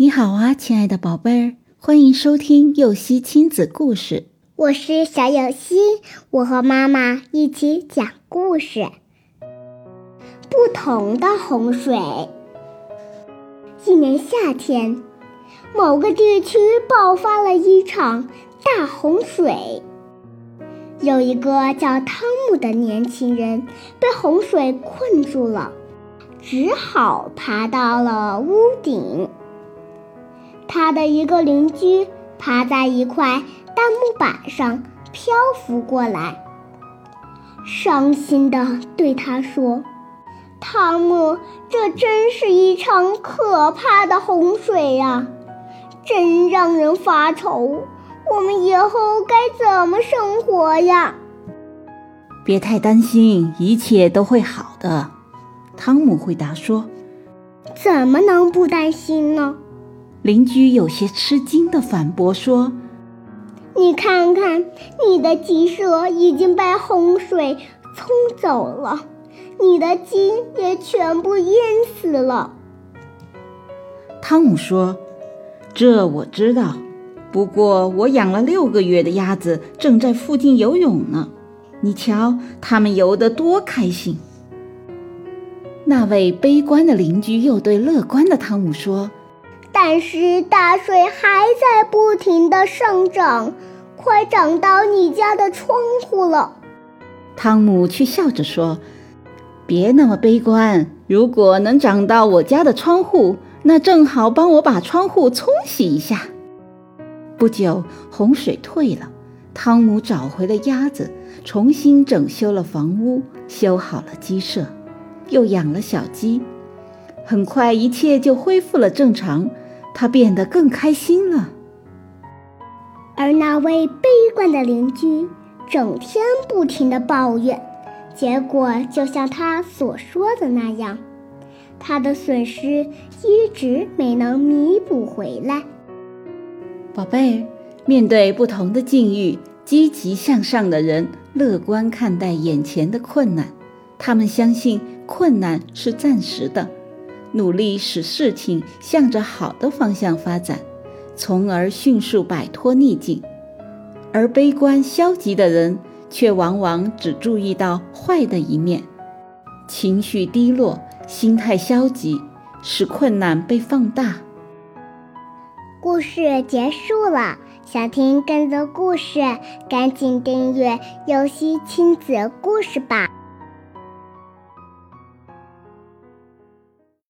你好啊，亲爱的宝贝儿，欢迎收听幼熙亲子故事。我是小幼熙，我和妈妈一起讲故事。不同的洪水。一年夏天，某个地区爆发了一场大洪水。有一个叫汤姆的年轻人被洪水困住了，只好爬到了屋顶。他的一个邻居趴在一块大木板上漂浮过来，伤心地对他说：“汤姆，这真是一场可怕的洪水呀，真让人发愁。我们以后该怎么生活呀？”别太担心，一切都会好的。”汤姆回答说。“怎么能不担心呢？”邻居有些吃惊的反驳说：“你看看，你的鸡舍已经被洪水冲走了，你的鸡也全部淹死了。”汤姆说：“这我知道，不过我养了六个月的鸭子正在附近游泳呢，你瞧，它们游得多开心。”那位悲观的邻居又对乐观的汤姆说。但是大水还在不停的上涨，快涨到你家的窗户了。汤姆却笑着说：“别那么悲观，如果能涨到我家的窗户，那正好帮我把窗户冲洗一下。”不久，洪水退了，汤姆找回了鸭子，重新整修了房屋，修好了鸡舍，又养了小鸡。很快，一切就恢复了正常。他变得更开心了，而那位悲观的邻居整天不停的抱怨，结果就像他所说的那样，他的损失一直没能弥补回来。宝贝，面对不同的境遇，积极向上的人乐观看待眼前的困难，他们相信困难是暂时的。努力使事情向着好的方向发展，从而迅速摆脱逆境；而悲观消极的人却往往只注意到坏的一面，情绪低落，心态消极，使困难被放大。故事结束了，想听更多故事，赶紧订阅“游戏亲子故事”吧。